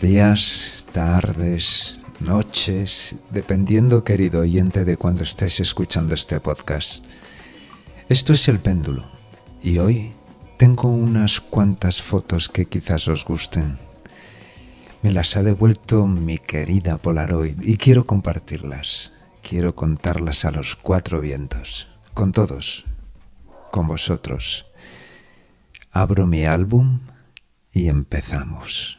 Días, tardes, noches, dependiendo, querido oyente, de cuando estés escuchando este podcast. Esto es El Péndulo y hoy tengo unas cuantas fotos que quizás os gusten. Me las ha devuelto mi querida Polaroid y quiero compartirlas. Quiero contarlas a los cuatro vientos, con todos, con vosotros. Abro mi álbum y empezamos.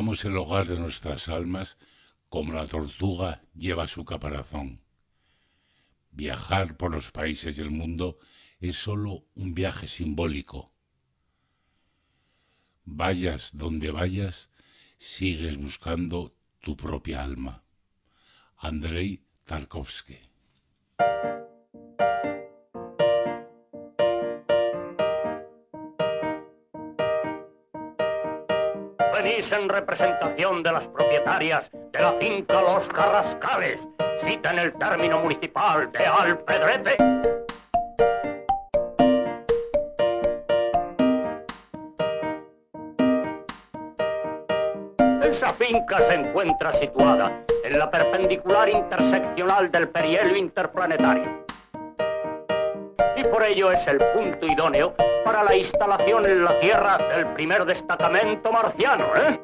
Llevamos el hogar de nuestras almas como la tortuga lleva su caparazón. Viajar por los países del mundo es sólo un viaje simbólico. Vayas donde vayas, sigues buscando tu propia alma. Andrei Tarkovsky. Venís en representación de las propietarias de la finca Los Carrascales. cita en el término municipal de Alpedrete. Esa finca se encuentra situada en la perpendicular interseccional del perihelio interplanetario. Y por ello es el punto idóneo para la instalación en la Tierra del primer destacamento marciano, ¿eh?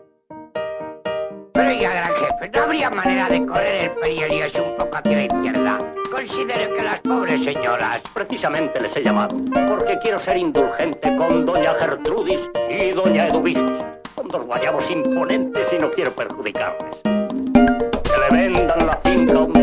Pero ya, gran jefe, ¿no habría manera de correr el perihelio un poco hacia la izquierda? Considero que las pobres señoras... Precisamente les he llamado, porque quiero ser indulgente con doña Gertrudis y doña Eduviges. Son dos guayabos imponentes y no quiero perjudicarles. Que le vendan la finca a un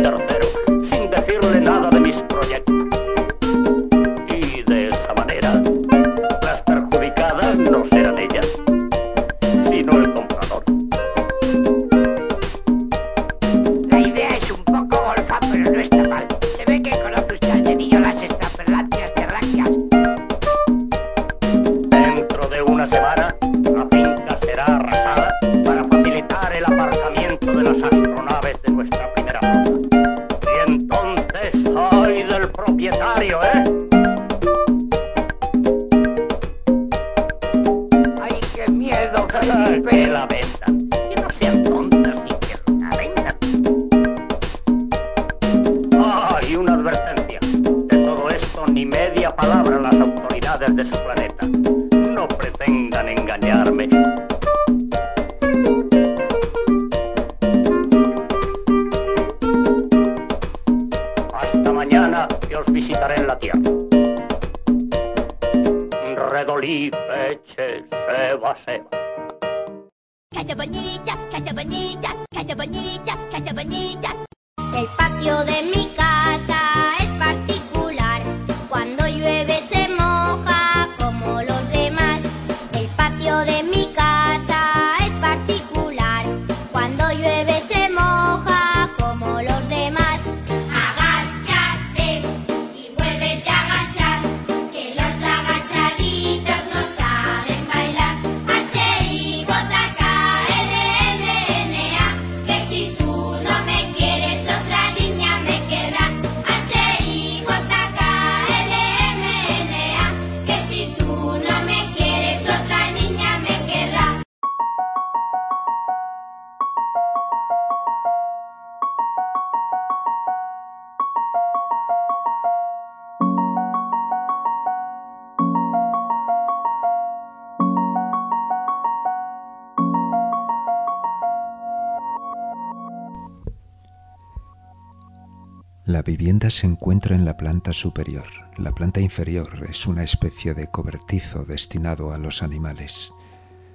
vivienda se encuentra en la planta superior. La planta inferior es una especie de cobertizo destinado a los animales.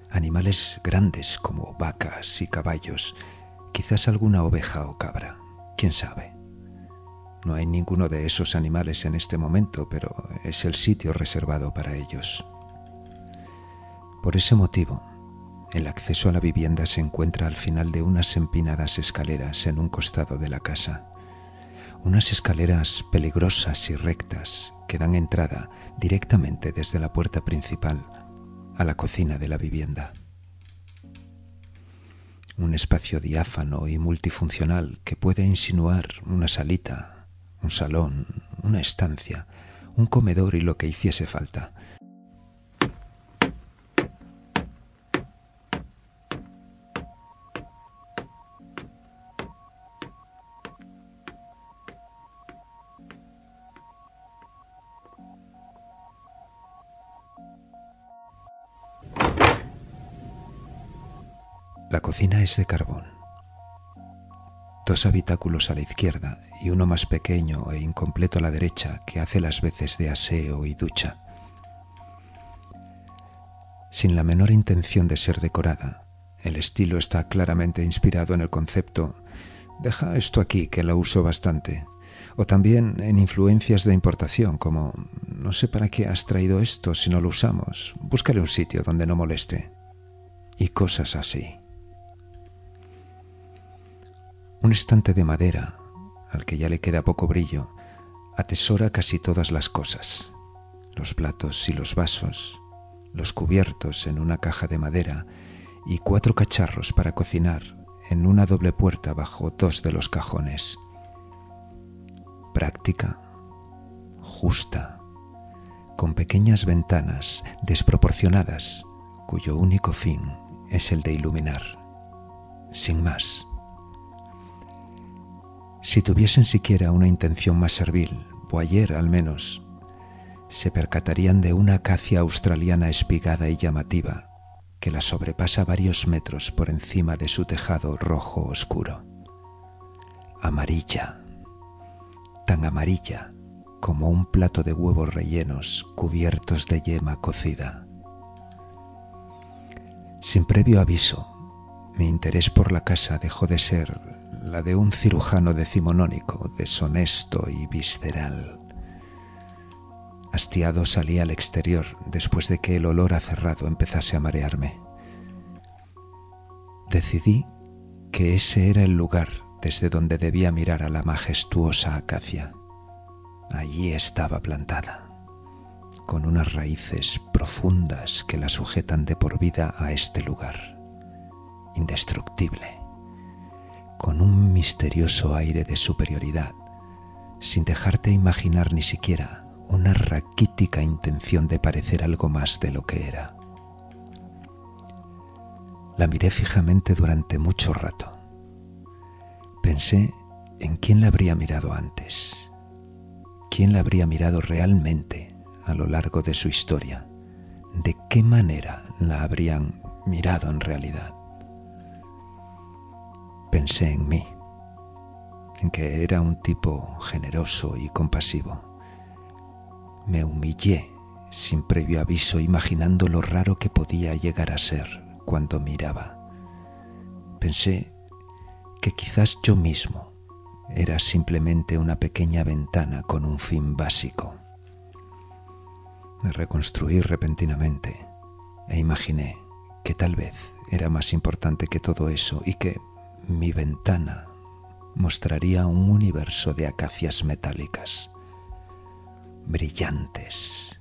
Animales grandes como vacas y caballos, quizás alguna oveja o cabra, quién sabe. No hay ninguno de esos animales en este momento, pero es el sitio reservado para ellos. Por ese motivo, el acceso a la vivienda se encuentra al final de unas empinadas escaleras en un costado de la casa unas escaleras peligrosas y rectas que dan entrada directamente desde la puerta principal a la cocina de la vivienda. Un espacio diáfano y multifuncional que puede insinuar una salita, un salón, una estancia, un comedor y lo que hiciese falta. La de carbón. Dos habitáculos a la izquierda y uno más pequeño e incompleto a la derecha que hace las veces de aseo y ducha. Sin la menor intención de ser decorada, el estilo está claramente inspirado en el concepto deja esto aquí que lo uso bastante, o también en influencias de importación como no sé para qué has traído esto si no lo usamos, búscale un sitio donde no moleste, y cosas así. Un estante de madera, al que ya le queda poco brillo, atesora casi todas las cosas, los platos y los vasos, los cubiertos en una caja de madera y cuatro cacharros para cocinar en una doble puerta bajo dos de los cajones. práctica, justa, con pequeñas ventanas desproporcionadas cuyo único fin es el de iluminar, sin más. Si tuviesen siquiera una intención más servil, Boyer al menos, se percatarían de una acacia australiana espigada y llamativa que la sobrepasa varios metros por encima de su tejado rojo oscuro. Amarilla, tan amarilla como un plato de huevos rellenos cubiertos de yema cocida. Sin previo aviso, mi interés por la casa dejó de ser la de un cirujano decimonónico, deshonesto y visceral. Hastiado salí al exterior después de que el olor a cerrado empezase a marearme. Decidí que ese era el lugar desde donde debía mirar a la majestuosa acacia. Allí estaba plantada, con unas raíces profundas que la sujetan de por vida a este lugar, indestructible, con un misterioso aire de superioridad, sin dejarte imaginar ni siquiera una raquítica intención de parecer algo más de lo que era. La miré fijamente durante mucho rato. Pensé en quién la habría mirado antes, quién la habría mirado realmente a lo largo de su historia, de qué manera la habrían mirado en realidad. Pensé en mí, en que era un tipo generoso y compasivo. Me humillé sin previo aviso imaginando lo raro que podía llegar a ser cuando miraba. Pensé que quizás yo mismo era simplemente una pequeña ventana con un fin básico. Me reconstruí repentinamente e imaginé que tal vez era más importante que todo eso y que mi ventana mostraría un universo de acacias metálicas, brillantes.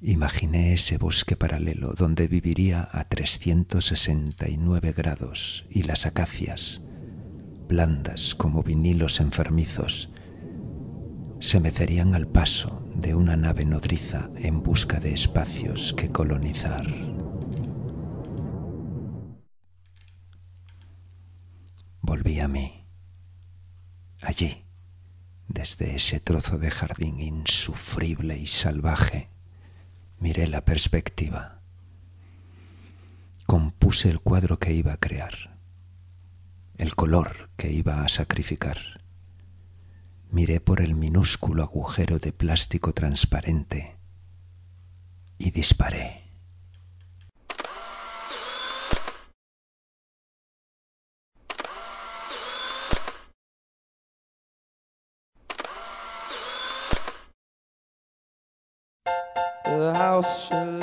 Imaginé ese bosque paralelo donde viviría a 369 grados y las acacias, blandas como vinilos enfermizos, se mecerían al paso de una nave nodriza en busca de espacios que colonizar. Volví a mí, allí, desde ese trozo de jardín insufrible y salvaje, miré la perspectiva. Compuse el cuadro que iba a crear, el color que iba a sacrificar. Miré por el minúsculo agujero de plástico transparente y disparé. House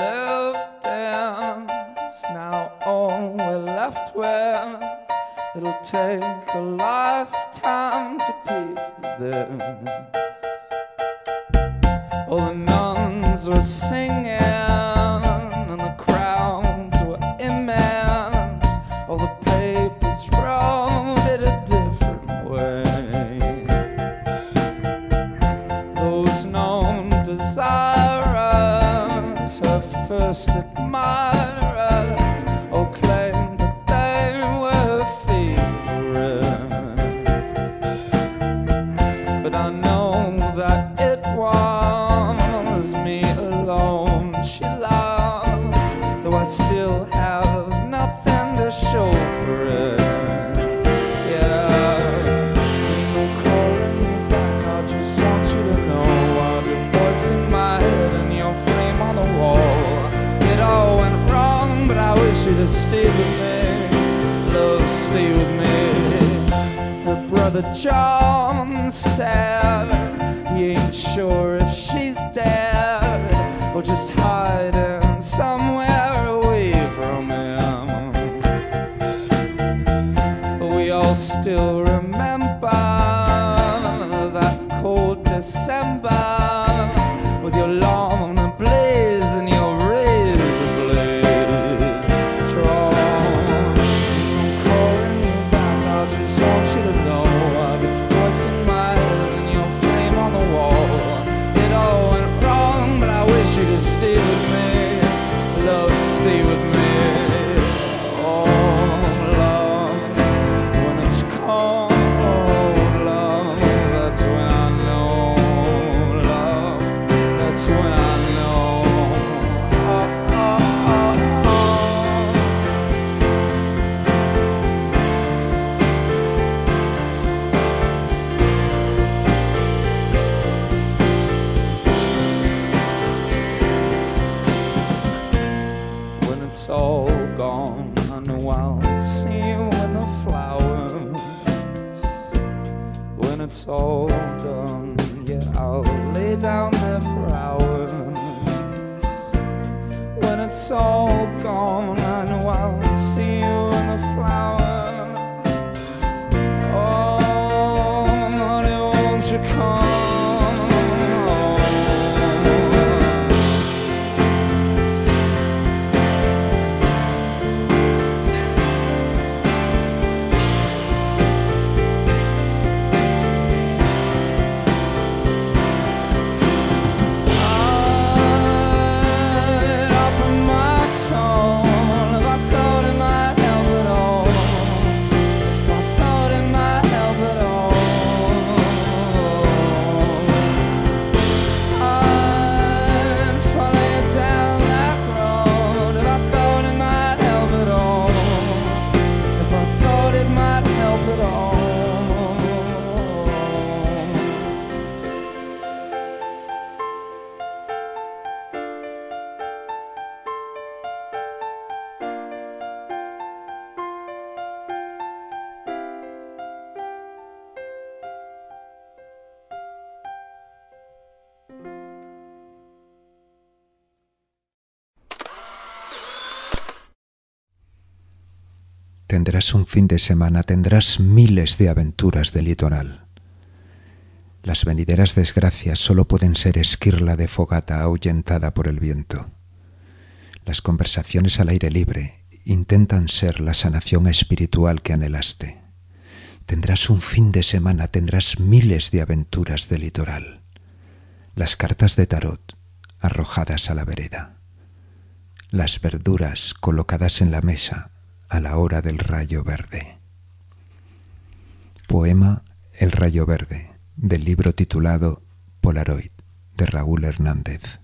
stayed with me. Love, stay with me. Her brother John said he ain't sure if she's dead or just hiding somewhere away from him but we all still tendrás un fin de semana, tendrás miles de aventuras de litoral. Las venideras desgracias solo pueden ser esquirla de fogata ahuyentada por el viento. Las conversaciones al aire libre intentan ser la sanación espiritual que anhelaste. Tendrás un fin de semana, tendrás miles de aventuras de litoral. Las cartas de tarot arrojadas a la vereda. Las verduras colocadas en la mesa a la hora del rayo verde. Poema El rayo verde, del libro titulado Polaroid, de Raúl Hernández.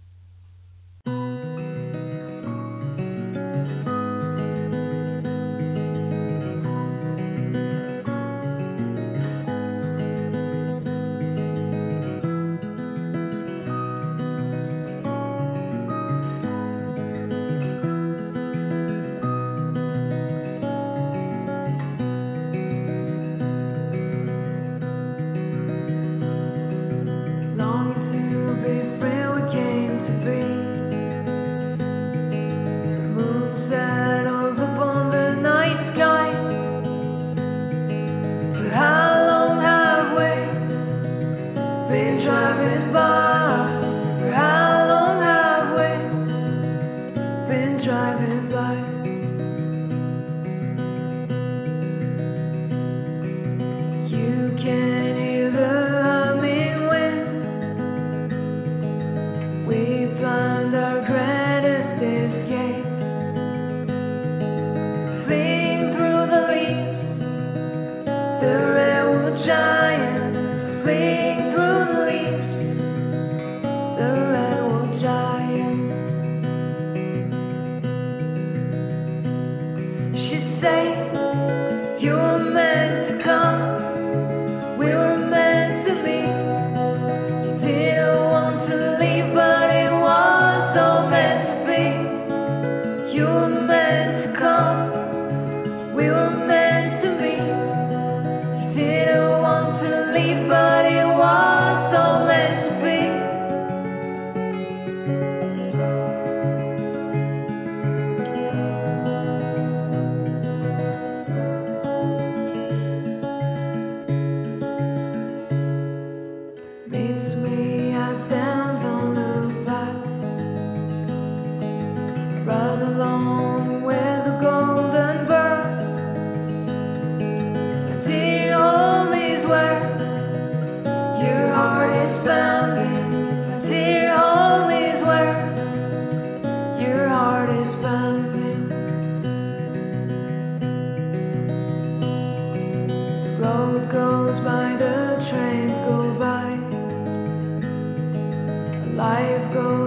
go.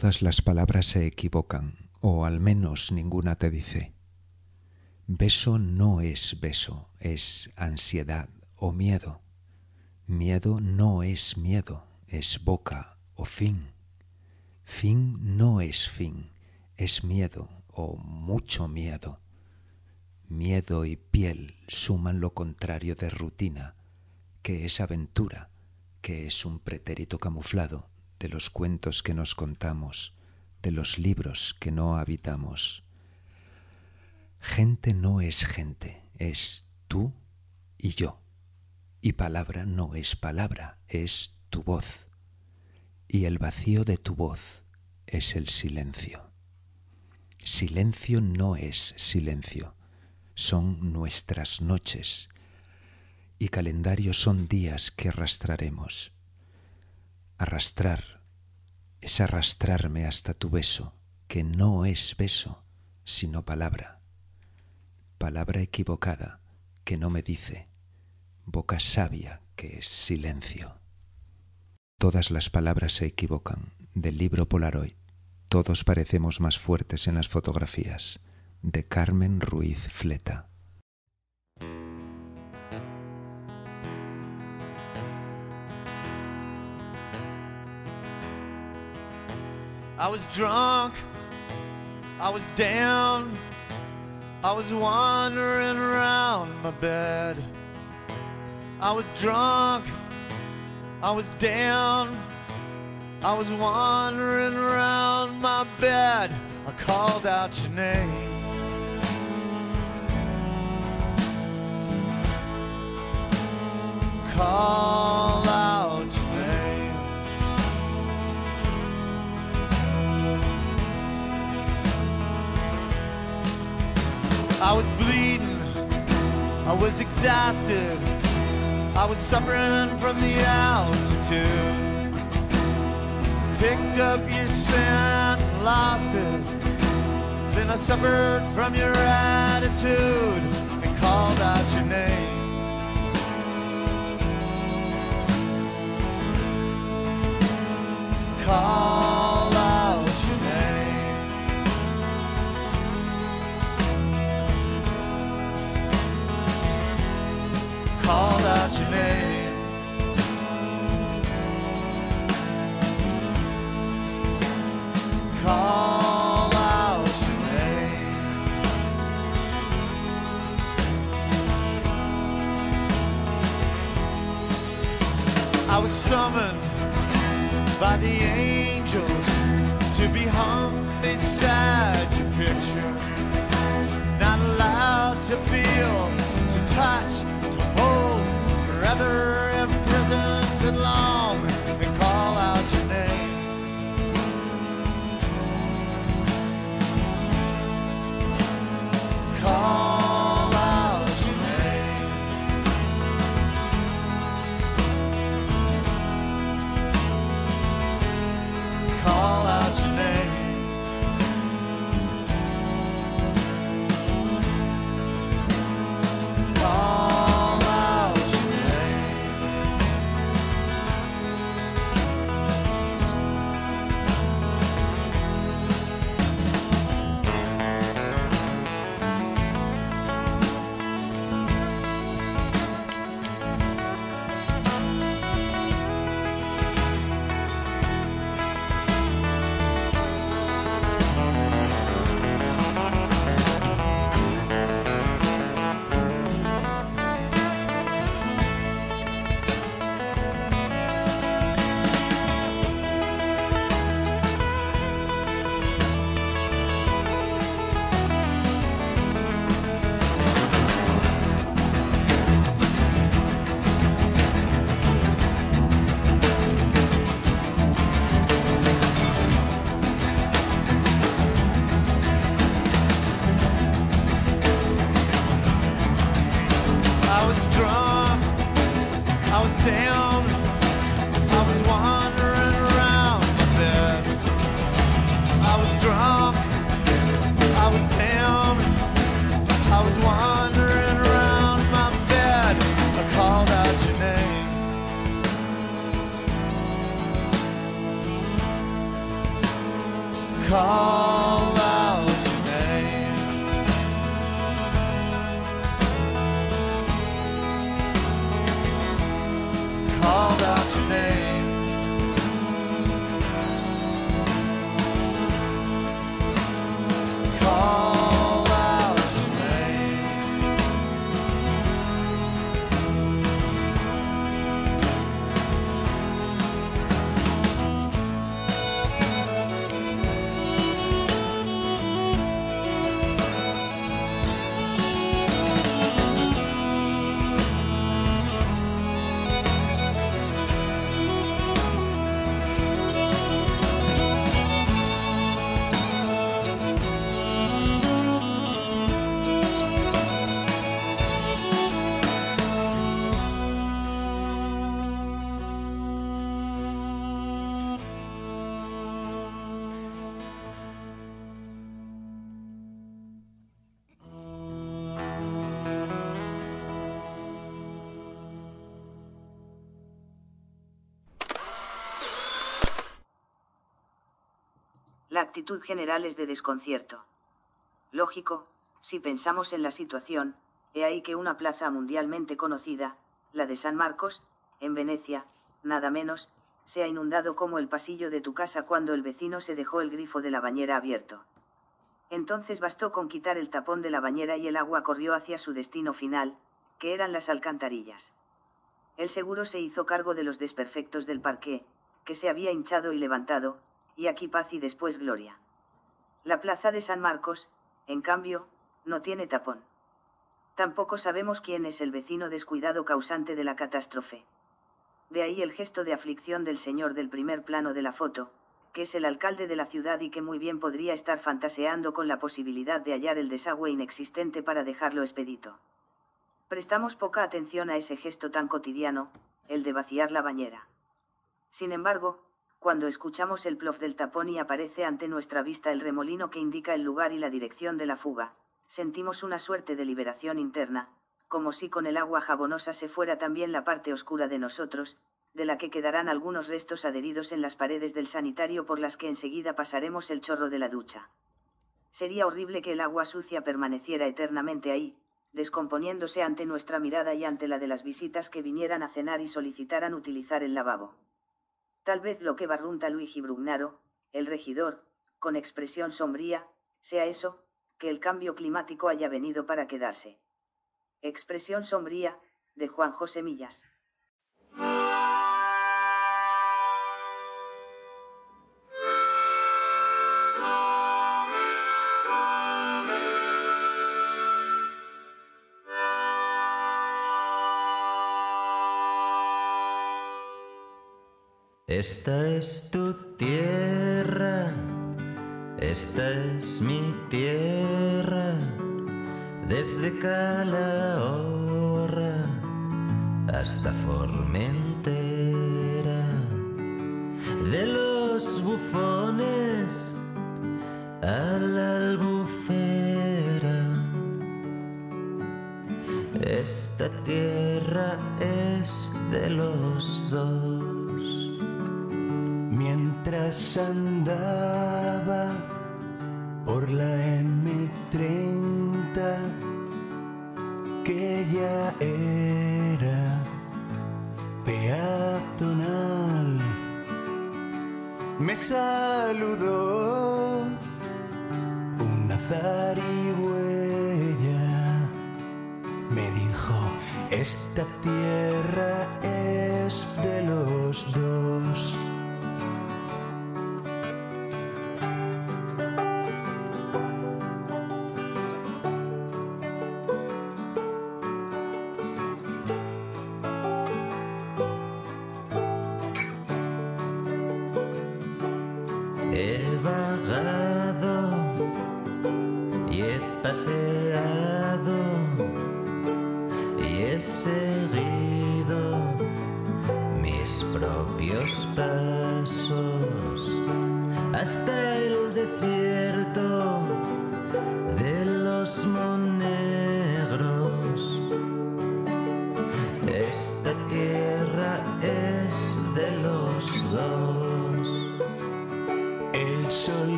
Todas las palabras se equivocan, o al menos ninguna te dice. Beso no es beso, es ansiedad o miedo. Miedo no es miedo, es boca o fin. Fin no es fin, es miedo o mucho miedo. Miedo y piel suman lo contrario de rutina, que es aventura, que es un pretérito camuflado de los cuentos que nos contamos, de los libros que no habitamos. Gente no es gente, es tú y yo. Y palabra no es palabra, es tu voz. Y el vacío de tu voz es el silencio. Silencio no es silencio, son nuestras noches. Y calendario son días que arrastraremos. Arrastrar es arrastrarme hasta tu beso, que no es beso, sino palabra. Palabra equivocada que no me dice, boca sabia que es silencio. Todas las palabras se equivocan, del libro Polaroid. Todos parecemos más fuertes en las fotografías, de Carmen Ruiz Fleta. I was drunk, I was down, I was wandering around my bed. I was drunk, I was down, I was wandering around my bed. I called out your name. Call I was bleeding, I was exhausted, I was suffering from the altitude. Picked up your scent, lost it. Then I suffered from your attitude and called out your name. Call the angels to be hung beside your picture. Not allowed to feel, to touch, to hold, forever imprisoned La actitud general es de desconcierto. Lógico, si pensamos en la situación, he ahí que una plaza mundialmente conocida, la de San Marcos, en Venecia, nada menos, se ha inundado como el pasillo de tu casa cuando el vecino se dejó el grifo de la bañera abierto. Entonces bastó con quitar el tapón de la bañera y el agua corrió hacia su destino final, que eran las alcantarillas. El seguro se hizo cargo de los desperfectos del parqué, que se había hinchado y levantado, y aquí paz y después gloria. La plaza de San Marcos, en cambio, no tiene tapón. Tampoco sabemos quién es el vecino descuidado causante de la catástrofe. De ahí el gesto de aflicción del señor del primer plano de la foto, que es el alcalde de la ciudad y que muy bien podría estar fantaseando con la posibilidad de hallar el desagüe inexistente para dejarlo expedito. Prestamos poca atención a ese gesto tan cotidiano, el de vaciar la bañera. Sin embargo, cuando escuchamos el plof del tapón y aparece ante nuestra vista el remolino que indica el lugar y la dirección de la fuga, sentimos una suerte de liberación interna, como si con el agua jabonosa se fuera también la parte oscura de nosotros, de la que quedarán algunos restos adheridos en las paredes del sanitario por las que enseguida pasaremos el chorro de la ducha. Sería horrible que el agua sucia permaneciera eternamente ahí, descomponiéndose ante nuestra mirada y ante la de las visitas que vinieran a cenar y solicitaran utilizar el lavabo. Tal vez lo que barrunta Luigi Brugnaro, el regidor, con expresión sombría, sea eso, que el cambio climático haya venido para quedarse. Expresión sombría, de Juan José Millas. Esta es tu tierra, esta es mi tierra, desde Calahorra hasta Formentera, de los bufones a la albufera. Esta tierra es de los dos. Tierra es de los dos.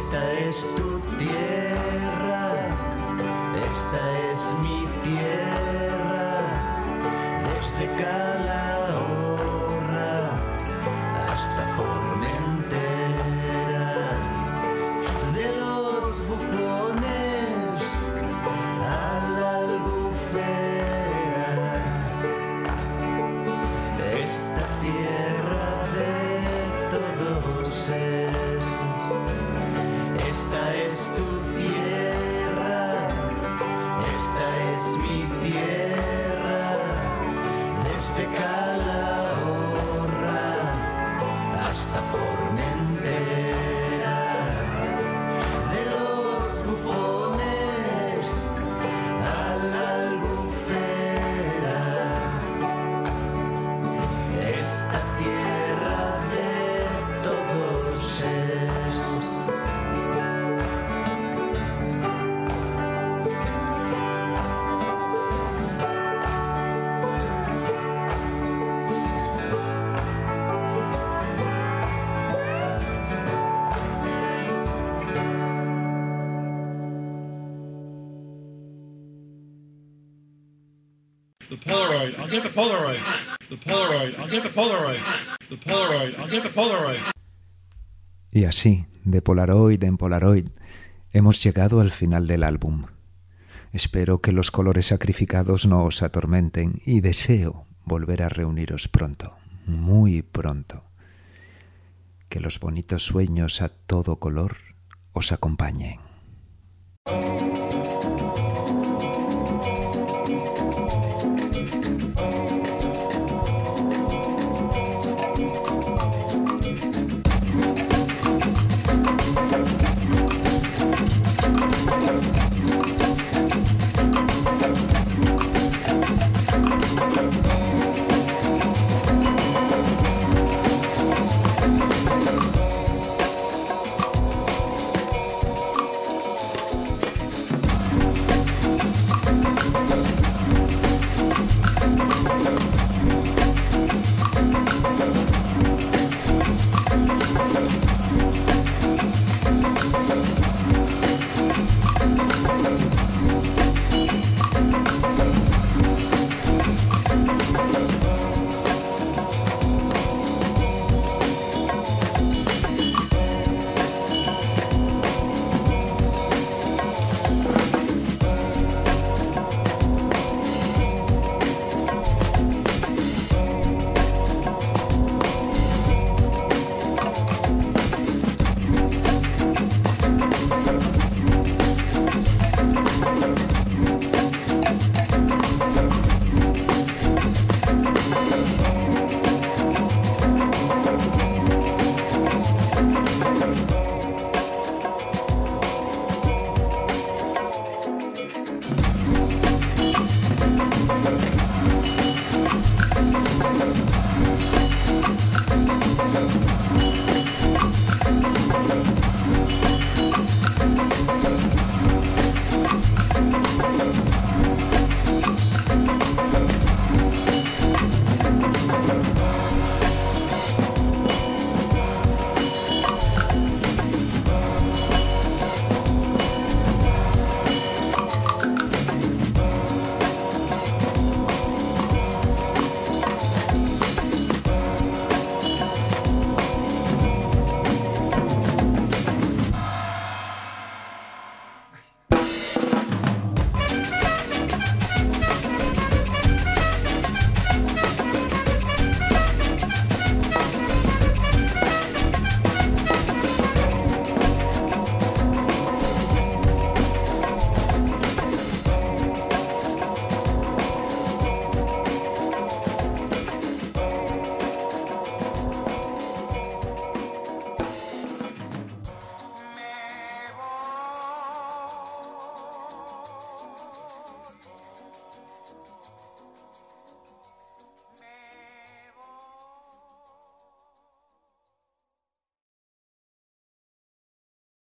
Esta es tu tierra, esta es mi tierra, desde Calahorra Y así, de Polaroid en Polaroid, hemos llegado al final del álbum. Espero que los colores sacrificados no os atormenten y deseo volver a reuniros pronto, muy pronto. Que los bonitos sueños a todo color os acompañen.